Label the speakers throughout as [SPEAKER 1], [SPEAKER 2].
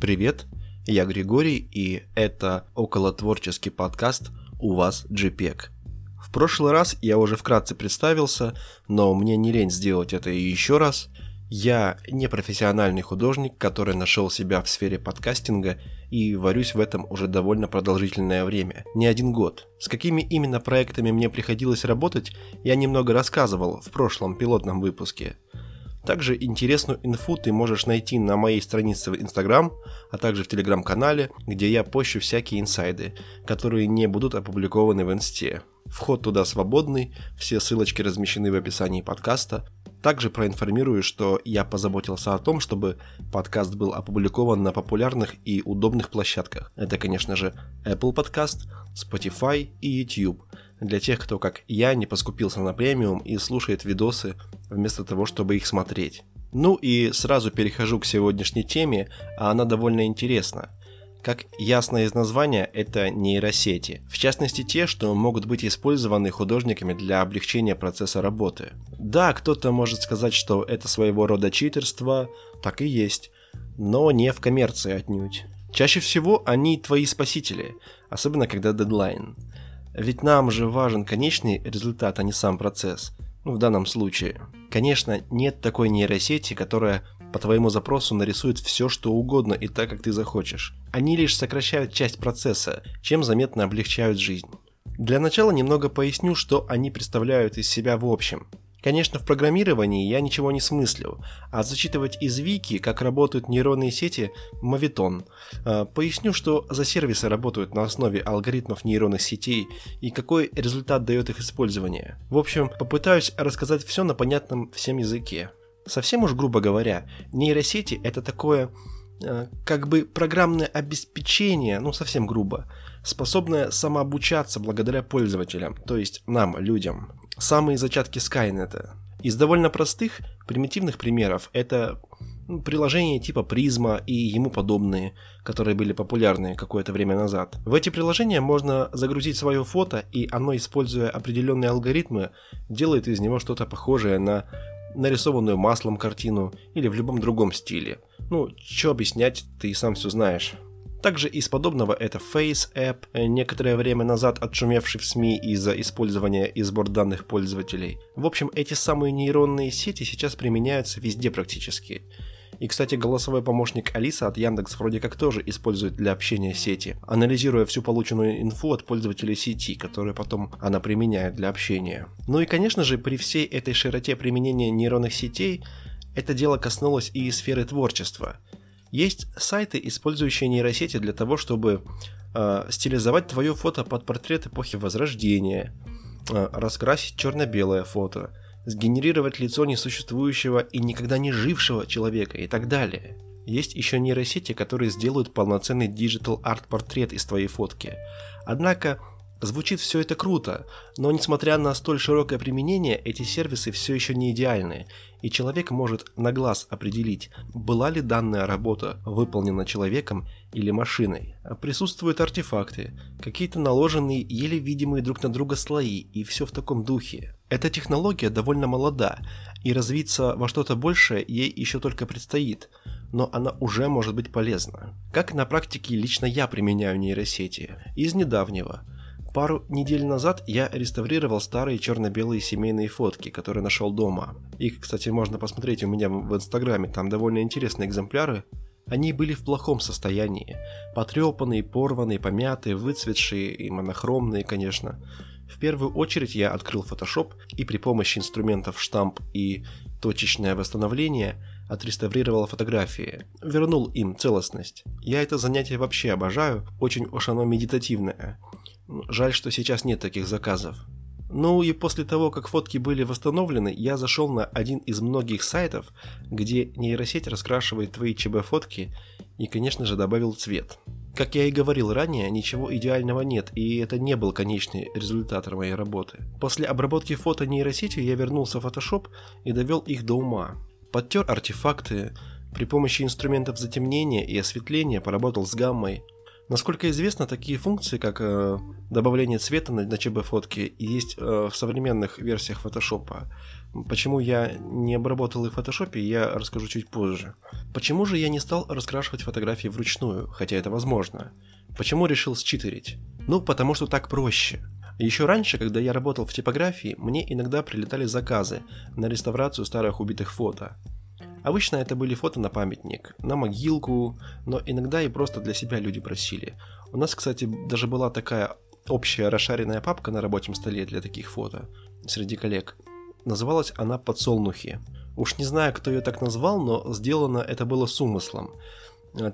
[SPEAKER 1] Привет, я Григорий, и это околотворческий подкаст «У вас JPEG». В прошлый раз я уже вкратце представился, но мне не лень сделать это еще раз. Я не профессиональный художник, который нашел себя в сфере подкастинга и варюсь в этом уже довольно продолжительное время, не один год. С какими именно проектами мне приходилось работать, я немного рассказывал в прошлом пилотном выпуске. Также интересную инфу ты можешь найти на моей странице в Instagram, а также в Телеграм-канале, где я пощу всякие инсайды, которые не будут опубликованы в Инсте. Вход туда свободный, все ссылочки размещены в описании подкаста. Также проинформирую, что я позаботился о том, чтобы подкаст был опубликован на популярных и удобных площадках. Это, конечно же, Apple Podcast, Spotify и YouTube – для тех, кто, как я, не поскупился на премиум и слушает видосы вместо того, чтобы их смотреть. Ну и сразу перехожу к сегодняшней теме, а она довольно интересна. Как ясно из названия, это нейросети. В частности те, что могут быть использованы художниками для облегчения процесса работы. Да, кто-то может сказать, что это своего рода читерство, так и есть, но не в коммерции отнюдь. Чаще всего они твои спасители, особенно когда дедлайн. Ведь нам же важен конечный результат, а не сам процесс. Ну, в данном случае. Конечно, нет такой нейросети, которая по твоему запросу нарисует все, что угодно и так, как ты захочешь. Они лишь сокращают часть процесса, чем заметно облегчают жизнь. Для начала немного поясню, что они представляют из себя в общем. Конечно, в программировании я ничего не смыслю, а зачитывать из вики, как работают нейронные сети, мавитон. А, поясню, что за сервисы работают на основе алгоритмов нейронных сетей и какой результат дает их использование. В общем, попытаюсь рассказать все на понятном всем языке. Совсем уж грубо говоря, нейросети это такое а, как бы программное обеспечение, ну совсем грубо, способное самообучаться благодаря пользователям, то есть нам, людям самые зачатки Скайнета. Из довольно простых, примитивных примеров это ну, приложения типа Призма и ему подобные, которые были популярны какое-то время назад. В эти приложения можно загрузить свое фото, и оно, используя определенные алгоритмы, делает из него что-то похожее на нарисованную маслом картину или в любом другом стиле. Ну, что объяснять, ты и сам все знаешь. Также из подобного это Face App, э, некоторое время назад отшумевший в СМИ из-за использования и сбор данных пользователей. В общем, эти самые нейронные сети сейчас применяются везде практически. И, кстати, голосовой помощник Алиса от Яндекс вроде как тоже использует для общения сети, анализируя всю полученную инфу от пользователей сети, которую потом она применяет для общения. Ну и, конечно же, при всей этой широте применения нейронных сетей, это дело коснулось и сферы творчества – есть сайты, использующие нейросети для того, чтобы э, стилизовать твое фото под портрет эпохи Возрождения, э, раскрасить черно-белое фото, сгенерировать лицо несуществующего и никогда не жившего человека и так далее. Есть еще нейросети, которые сделают полноценный digital арт портрет из твоей фотки. Однако Звучит все это круто, но несмотря на столь широкое применение, эти сервисы все еще не идеальны, и человек может на глаз определить, была ли данная работа выполнена человеком или машиной. Присутствуют артефакты, какие-то наложенные, еле видимые друг на друга слои, и все в таком духе. Эта технология довольно молода, и развиться во что-то большее ей еще только предстоит, но она уже может быть полезна. Как на практике лично я применяю нейросети? Из недавнего – Пару недель назад я реставрировал старые черно-белые семейные фотки, которые нашел дома. Их, кстати, можно посмотреть у меня в инстаграме, там довольно интересные экземпляры. Они были в плохом состоянии. Потрепанные, порванные, помятые, выцветшие и монохромные, конечно. В первую очередь я открыл Photoshop и при помощи инструментов штамп и точечное восстановление отреставрировал фотографии, вернул им целостность. Я это занятие вообще обожаю, очень уж оно медитативное. Жаль, что сейчас нет таких заказов. Ну и после того, как фотки были восстановлены, я зашел на один из многих сайтов, где нейросеть раскрашивает твои ЧБ-фотки и, конечно же, добавил цвет. Как я и говорил ранее, ничего идеального нет, и это не был конечный результат моей работы. После обработки фото нейросетью я вернулся в Photoshop и довел их до ума. Подтер артефакты, при помощи инструментов затемнения и осветления поработал с гаммой, Насколько известно, такие функции, как э, добавление цвета на, на ЧБ-фотке, есть э, в современных версиях Photoshop. Почему я не обработал их в Photoshop, я расскажу чуть позже. Почему же я не стал раскрашивать фотографии вручную, хотя это возможно? Почему решил считерить? Ну, потому что так проще. Еще раньше, когда я работал в типографии, мне иногда прилетали заказы на реставрацию старых убитых фото. Обычно это были фото на памятник, на могилку, но иногда и просто для себя люди просили. У нас, кстати, даже была такая общая расшаренная папка на рабочем столе для таких фото среди коллег. Называлась она «Подсолнухи». Уж не знаю, кто ее так назвал, но сделано это было с умыслом.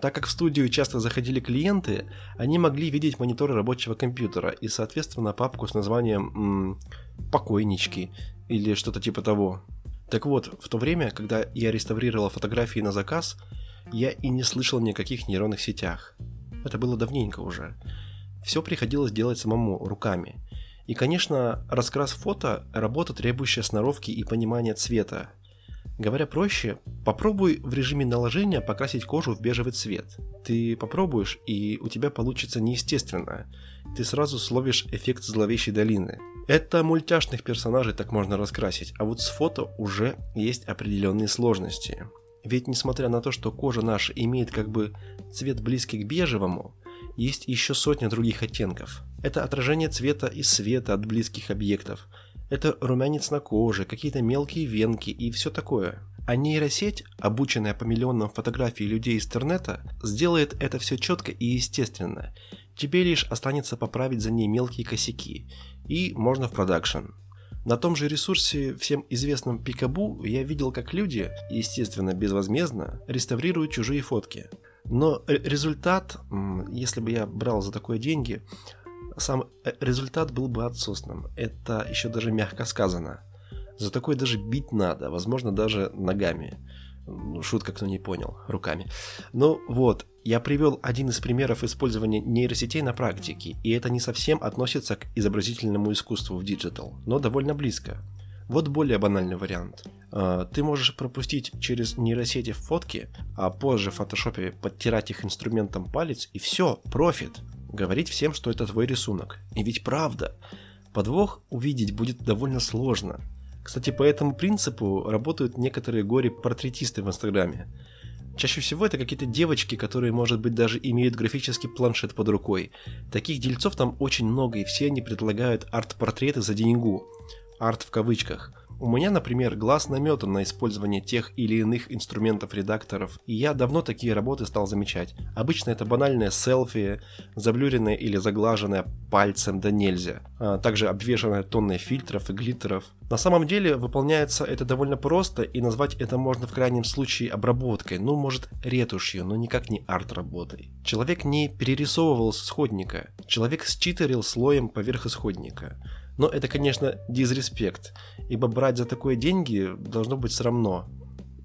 [SPEAKER 1] Так как в студию часто заходили клиенты, они могли видеть мониторы рабочего компьютера и, соответственно, папку с названием м- «Покойнички» или что-то типа того. Так вот, в то время, когда я реставрировал фотографии на заказ, я и не слышал никаких нейронных сетях. Это было давненько уже. Все приходилось делать самому, руками. И, конечно, раскрас фото – работа, требующая сноровки и понимания цвета. Говоря проще, попробуй в режиме наложения покрасить кожу в бежевый цвет. Ты попробуешь, и у тебя получится неестественно. Ты сразу словишь эффект зловещей долины. Это мультяшных персонажей так можно раскрасить, а вот с фото уже есть определенные сложности. Ведь несмотря на то, что кожа наша имеет как бы цвет близкий к бежевому, есть еще сотня других оттенков. Это отражение цвета и света от близких объектов. Это румянец на коже, какие-то мелкие венки и все такое. А нейросеть, обученная по миллионам фотографий людей из интернета, сделает это все четко и естественно. Тебе лишь останется поправить за ней мелкие косяки, и можно в продакшн. На том же ресурсе, всем известном Пикабу, я видел, как люди, естественно безвозмездно, реставрируют чужие фотки. Но результат, если бы я брал за такое деньги, сам э, результат был бы отсосным. Это еще даже мягко сказано. За такое даже бить надо, возможно, даже ногами. Шутка, кто не понял, руками. Ну вот, я привел один из примеров использования нейросетей на практике, и это не совсем относится к изобразительному искусству в digital, но довольно близко. Вот более банальный вариант. А, ты можешь пропустить через нейросети фотки, а позже в фотошопе подтирать их инструментом палец, и все, профит. Говорить всем, что это твой рисунок. И ведь правда. Подвох увидеть будет довольно сложно. Кстати, по этому принципу работают некоторые горе-портретисты в Инстаграме. Чаще всего это какие-то девочки, которые, может быть, даже имеют графический планшет под рукой. Таких дельцов там очень много, и все они предлагают арт-портреты за деньгу. Арт в кавычках – у меня, например, глаз наметан на использование тех или иных инструментов редакторов, и я давно такие работы стал замечать. Обычно это банальное селфи, заблюренное или заглаженное пальцем да нельзя, а также обвешанное тонной фильтров и глиттеров. На самом деле выполняется это довольно просто, и назвать это можно в крайнем случае обработкой, ну может ретушью, но никак не арт-работой. Человек не перерисовывал исходника, человек считерил слоем поверх исходника. Но это, конечно, дизреспект, ибо брать за такое деньги должно быть срамно.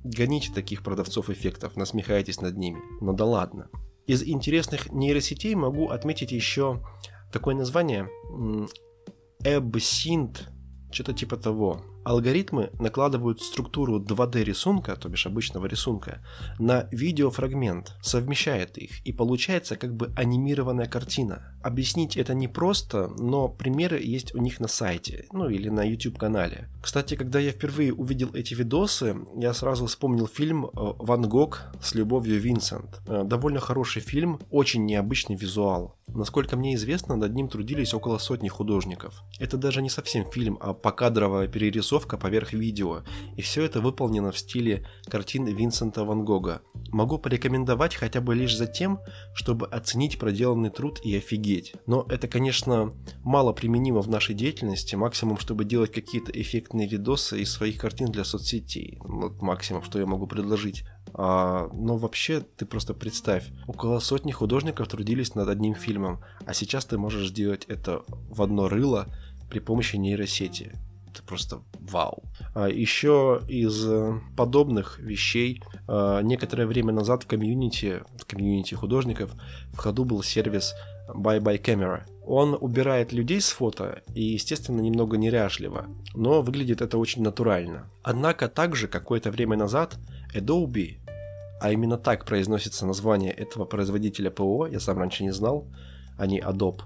[SPEAKER 1] Гоните таких продавцов эффектов, насмехайтесь над ними. Но да ладно. Из интересных нейросетей могу отметить еще такое название Absint, что-то типа того. Алгоритмы накладывают структуру 2D рисунка, то бишь обычного рисунка, на видеофрагмент, совмещает их, и получается как бы анимированная картина. Объяснить это не просто, но примеры есть у них на сайте, ну или на YouTube канале. Кстати, когда я впервые увидел эти видосы, я сразу вспомнил фильм э, «Ван Гог с любовью Винсент». Э, довольно хороший фильм, очень необычный визуал. Насколько мне известно, над ним трудились около сотни художников. Это даже не совсем фильм, а покадровая перерисовка поверх видео, и все это выполнено в стиле картин Винсента Ван Гога. Могу порекомендовать хотя бы лишь за тем, чтобы оценить проделанный труд и офигеть. Но это, конечно, мало применимо в нашей деятельности, максимум, чтобы делать какие-то эффектные видосы из своих картин для соцсетей. Вот максимум, что я могу предложить. А, но вообще, ты просто представь, около сотни художников трудились над одним фильмом, а сейчас ты можешь сделать это в одно рыло при помощи нейросети. Это просто вау. А еще из э, подобных вещей а, некоторое время назад в комьюнити, в комьюнити художников в ходу был сервис Bye Bye Camera. Он убирает людей с фото и, естественно, немного неряшливо, но выглядит это очень натурально. Однако также какое-то время назад Adobe а именно так произносится название этого производителя ПО, я сам раньше не знал, а не Adobe,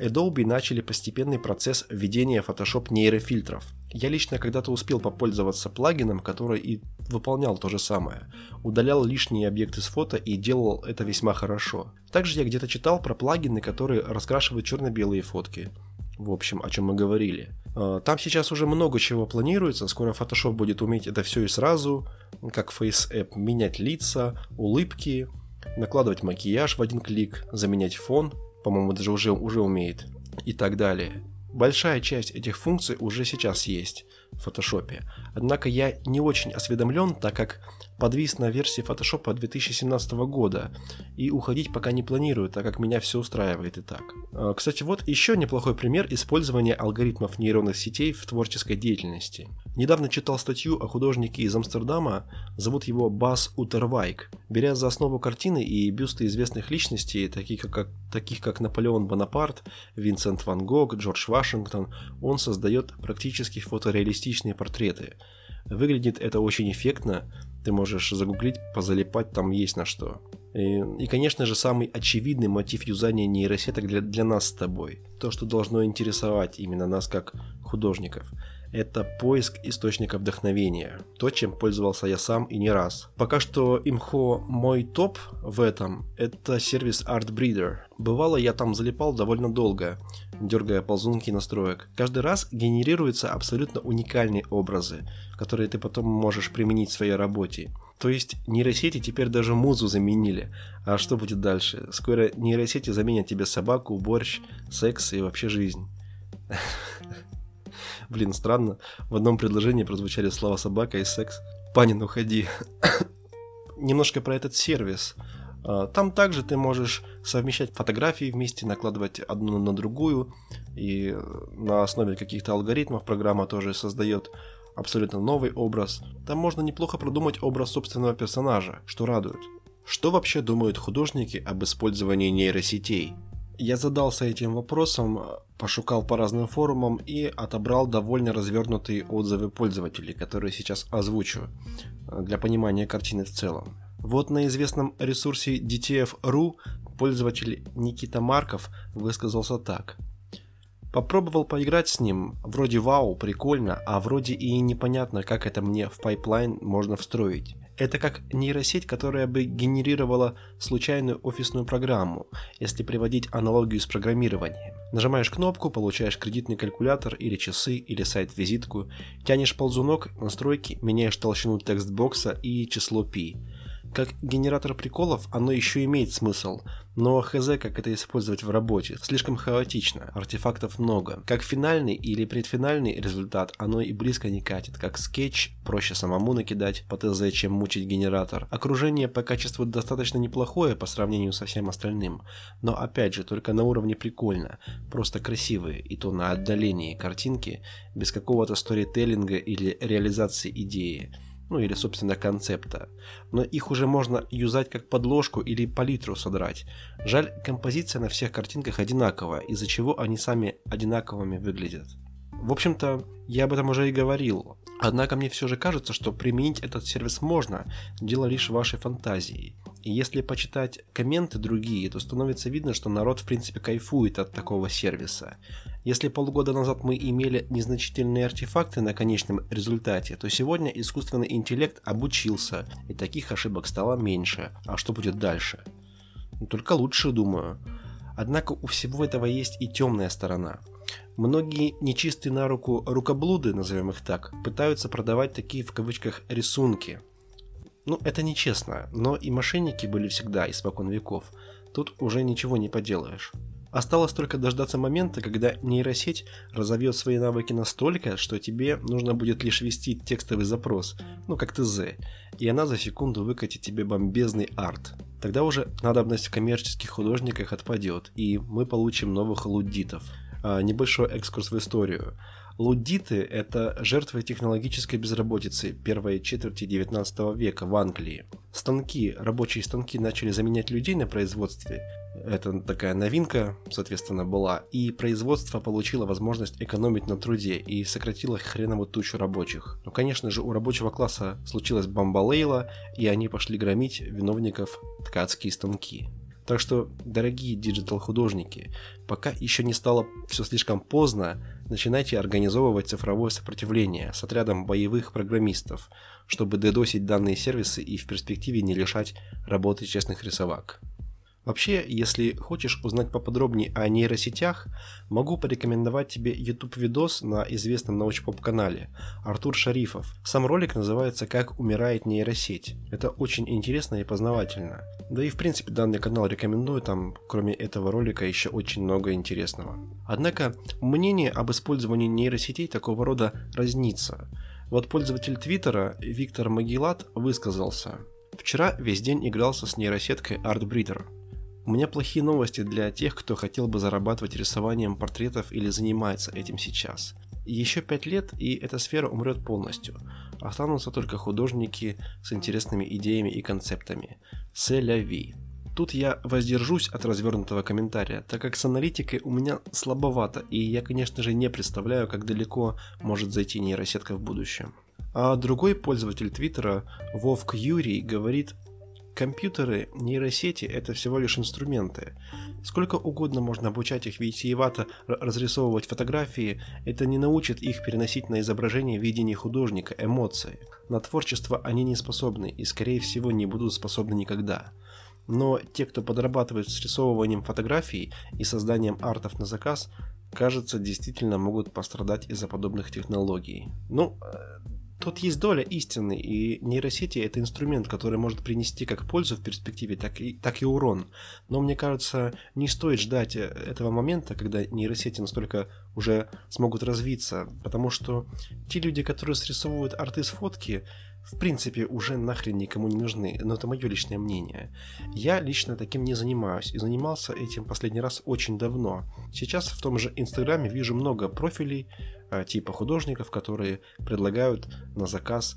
[SPEAKER 1] Adobe начали постепенный процесс введения Photoshop нейрофильтров. Я лично когда-то успел попользоваться плагином, который и выполнял то же самое. Удалял лишние объекты с фото и делал это весьма хорошо. Также я где-то читал про плагины, которые раскрашивают черно-белые фотки. В общем, о чем мы говорили. А, там сейчас уже много чего планируется, скоро Photoshop будет уметь это все и сразу, как Face App, менять лица, улыбки, накладывать макияж в один клик, заменять фон, по-моему, даже уже, уже умеет, и так далее. Большая часть этих функций уже сейчас есть в Photoshop. Однако я не очень осведомлен, так как подвис на версии Photoshop 2017 года и уходить пока не планирую, так как меня все устраивает и так. А, кстати, вот еще неплохой пример использования алгоритмов нейронных сетей в творческой деятельности. Недавно читал статью о художнике из Амстердама, зовут его Бас Утервайк. Беря за основу картины и бюсты известных личностей, таких как, таких как Наполеон Бонапарт, Винсент Ван Гог, Джордж Вашингтон, он создает практически фотореалистичные портреты. Выглядит это очень эффектно, ты можешь загуглить, позалипать, там есть на что. И, и, конечно же, самый очевидный мотив юзания нейросеток для, для нас с тобой. То, что должно интересовать именно нас как художников – это поиск источника вдохновения. То, чем пользовался я сам и не раз. Пока что имхо мой топ в этом – это сервис ArtBreeder. Бывало, я там залипал довольно долго, дергая ползунки настроек. Каждый раз генерируются абсолютно уникальные образы, которые ты потом можешь применить в своей работе. То есть нейросети теперь даже музу заменили. А что будет дальше? Скоро нейросети заменят тебе собаку, борщ, секс и вообще жизнь. Блин, странно. В одном предложении прозвучали слова собака и секс. Панин, уходи. Немножко про этот сервис. А, там также ты можешь совмещать фотографии вместе, накладывать одну на другую, и на основе каких-то алгоритмов программа тоже создает абсолютно новый образ. Там можно неплохо продумать образ собственного персонажа, что радует. Что вообще думают художники об использовании нейросетей? Я задался этим вопросом, пошукал по разным форумам и отобрал довольно развернутые отзывы пользователей, которые сейчас озвучу э, для понимания картины в целом. Вот на известном ресурсе DTF.ru пользователь Никита Марков высказался так. Попробовал поиграть с ним, вроде вау, прикольно, а вроде и непонятно, как это мне в pipeline можно встроить. Это как нейросеть, которая бы генерировала случайную офисную программу, если приводить аналогию с программированием. Нажимаешь кнопку, получаешь кредитный калькулятор или часы, или сайт-визитку, тянешь ползунок, настройки, меняешь толщину текстбокса и число π. Как генератор приколов оно еще имеет смысл, но хз как это использовать в работе, слишком хаотично, артефактов много. Как финальный или предфинальный результат оно и близко не катит, как скетч проще самому накидать по ТЗ, чем мучить генератор. Окружение по качеству достаточно неплохое по сравнению со всем остальным, но опять же только на уровне прикольно, просто красивые, и то на отдалении картинки, без какого-то сторителлинга или реализации идеи ну или, собственно, концепта. Но их уже можно юзать как подложку или палитру содрать. Жаль, композиция на всех картинках одинаковая, из-за чего они сами одинаковыми выглядят. В общем-то, я об этом уже и говорил. Однако мне все же кажется, что применить этот сервис можно, дело лишь вашей фантазии. И если почитать комменты другие, то становится видно, что народ в принципе кайфует от такого сервиса. Если полгода назад мы имели незначительные артефакты на конечном результате, то сегодня искусственный интеллект обучился, и таких ошибок стало меньше. А что будет дальше? Ну, только лучше, думаю. Однако у всего этого есть и темная сторона. Многие нечистые на руку рукоблуды, назовем их так, пытаются продавать такие в кавычках рисунки. Ну, это нечестно, но и мошенники были всегда, испокон веков. Тут уже ничего не поделаешь. Осталось только дождаться момента, когда нейросеть разовьет свои навыки настолько, что тебе нужно будет лишь ввести текстовый запрос, ну как ТЗ, и она за секунду выкатит тебе бомбезный арт. Тогда уже надобность в коммерческих художниках отпадет, и мы получим новых луддитов. А, небольшой экскурс в историю. Лудиты – это жертвы технологической безработицы первой четверти 19 века в Англии. Станки, рабочие станки начали заменять людей на производстве. Это такая новинка, соответственно, была. И производство получило возможность экономить на труде и сократило хреновую тучу рабочих. Но, конечно же, у рабочего класса случилась бомбалейла, и они пошли громить виновников ткацкие станки. Так что, дорогие digital-художники, пока еще не стало все слишком поздно, начинайте организовывать цифровое сопротивление с отрядом боевых программистов, чтобы дедосить данные сервисы и в перспективе не лишать работы честных рисовак. Вообще, если хочешь узнать поподробнее о нейросетях, могу порекомендовать тебе YouTube-видос на известном научпоп-канале Артур Шарифов. Сам ролик называется «Как умирает нейросеть». Это очень интересно и познавательно. Да и в принципе данный канал рекомендую, там кроме этого ролика еще очень много интересного. Однако мнение об использовании нейросетей такого рода разнится. Вот пользователь Твиттера Виктор Магилат высказался. Вчера весь день игрался с нейросеткой ArtBreeder. У меня плохие новости для тех, кто хотел бы зарабатывать рисованием портретов или занимается этим сейчас. Еще пять лет, и эта сфера умрет полностью. Останутся только художники с интересными идеями и концептами. Селя Ви. Тут я воздержусь от развернутого комментария, так как с аналитикой у меня слабовато, и я, конечно же, не представляю, как далеко может зайти нейросетка в будущем. А другой пользователь Твиттера, Вовк Юрий, говорит Компьютеры, нейросети – это всего лишь инструменты. Сколько угодно можно обучать их витиевато разрисовывать фотографии, это не научит их переносить на изображение видение художника, эмоции. На творчество они не способны и, скорее всего, не будут способны никогда. Но те, кто подрабатывает с рисовыванием фотографий и созданием артов на заказ, кажется, действительно могут пострадать из-за подобных технологий. Ну, э, Тут есть доля истины, и нейросети это инструмент, который может принести как пользу в перспективе, так и, так и урон. Но мне кажется, не стоит ждать э, этого момента, когда нейросети настолько уже смогут развиться, потому что те люди, которые срисовывают арты с фотки, в принципе уже нахрен никому не нужны, но это мое личное мнение. Я лично таким не занимаюсь и занимался этим последний раз очень давно. Сейчас в том же Инстаграме вижу много профилей э, типа художников, которые предлагают на заказ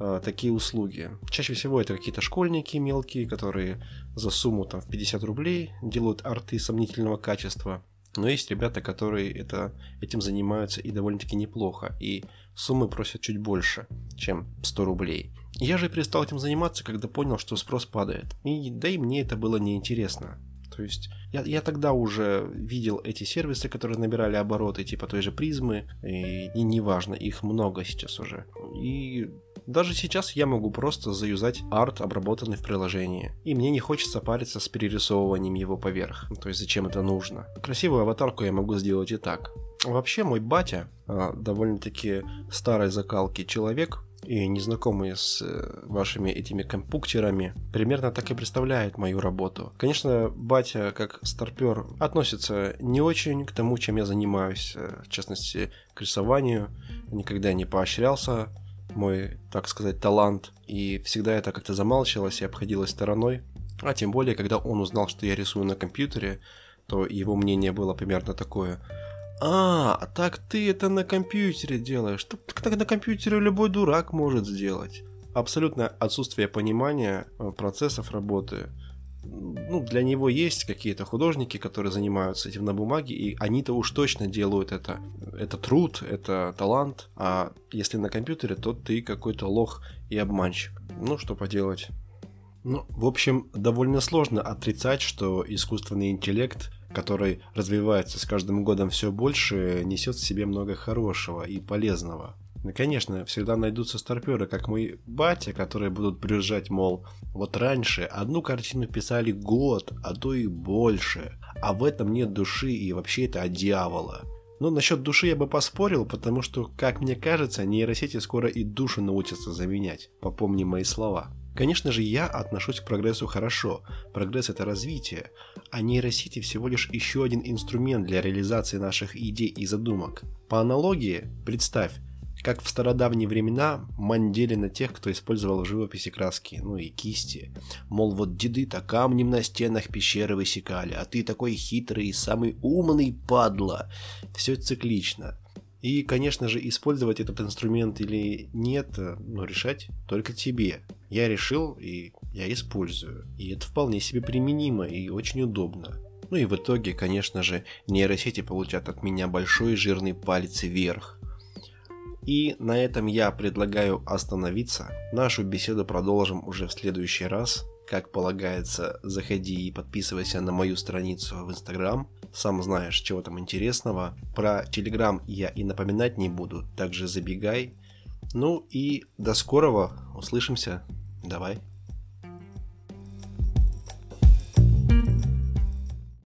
[SPEAKER 1] э, такие услуги. Чаще всего это какие-то школьники мелкие, которые за сумму там в 50 рублей делают арты сомнительного качества. Но есть ребята, которые это, этим занимаются и довольно-таки неплохо, и суммы просят чуть больше, чем 100 рублей. Я же перестал этим заниматься, когда понял, что спрос падает. И да и мне это было неинтересно. То есть я, я тогда уже видел эти сервисы, которые набирали обороты, типа той же призмы, и, и неважно, их много сейчас уже. И даже сейчас я могу просто заюзать арт, обработанный в приложении. И мне не хочется париться с перерисовыванием его поверх. То есть зачем это нужно? Красивую аватарку я могу сделать и так. Вообще мой батя, а, довольно-таки старой закалки человек, и незнакомый с э, вашими этими компуктерами, примерно так и представляет мою работу. Конечно, батя, как старпер, относится не очень к тому, чем я занимаюсь, э, в частности, к рисованию. Никогда не поощрялся мой, так сказать, талант, и всегда это как-то замалчивалось и обходилось стороной. А тем более, когда он узнал, что я рисую на компьютере, то его мнение было примерно такое. А, так ты это на компьютере делаешь. Так, так на компьютере любой дурак может сделать. Абсолютное отсутствие понимания э, процессов работы ну, для него есть какие-то художники, которые занимаются этим на бумаге, и они-то уж точно делают это. Это труд, это талант, а если на компьютере, то ты какой-то лох и обманщик. Ну, что поделать. Ну, в общем, довольно сложно отрицать, что искусственный интеллект, который развивается с каждым годом все больше, несет в себе много хорошего и полезного. Ну, конечно, всегда найдутся старперы, как мой батя, которые будут приезжать, мол, вот раньше одну картину писали год, а то и больше, а в этом нет души и вообще это от дьявола. Но насчет души я бы поспорил, потому что, как мне кажется, нейросети скоро и душу научатся заменять. Попомни мои слова. Конечно же, я отношусь к прогрессу хорошо. Прогресс – это развитие. А нейросети всего лишь еще один инструмент для реализации наших идей и задумок. По аналогии, представь, как в стародавние времена мандели на тех, кто использовал в живописи краски, ну и кисти. Мол, вот деды-то камнем на стенах пещеры высекали, а ты такой хитрый и самый умный падла. Все циклично. И, конечно же, использовать этот инструмент или нет, э, ну, решать только тебе. Я решил, и я использую. И это вполне себе применимо и очень удобно. Ну и в итоге, конечно же, нейросети получат от меня большой жирный палец вверх. И на этом я предлагаю остановиться. Нашу беседу продолжим уже в следующий раз. Как полагается, заходи и подписывайся на мою страницу в Инстаграм. Сам знаешь, чего там интересного. Про Телеграм я и напоминать не буду, также забегай. Ну и до скорого, услышимся. Давай.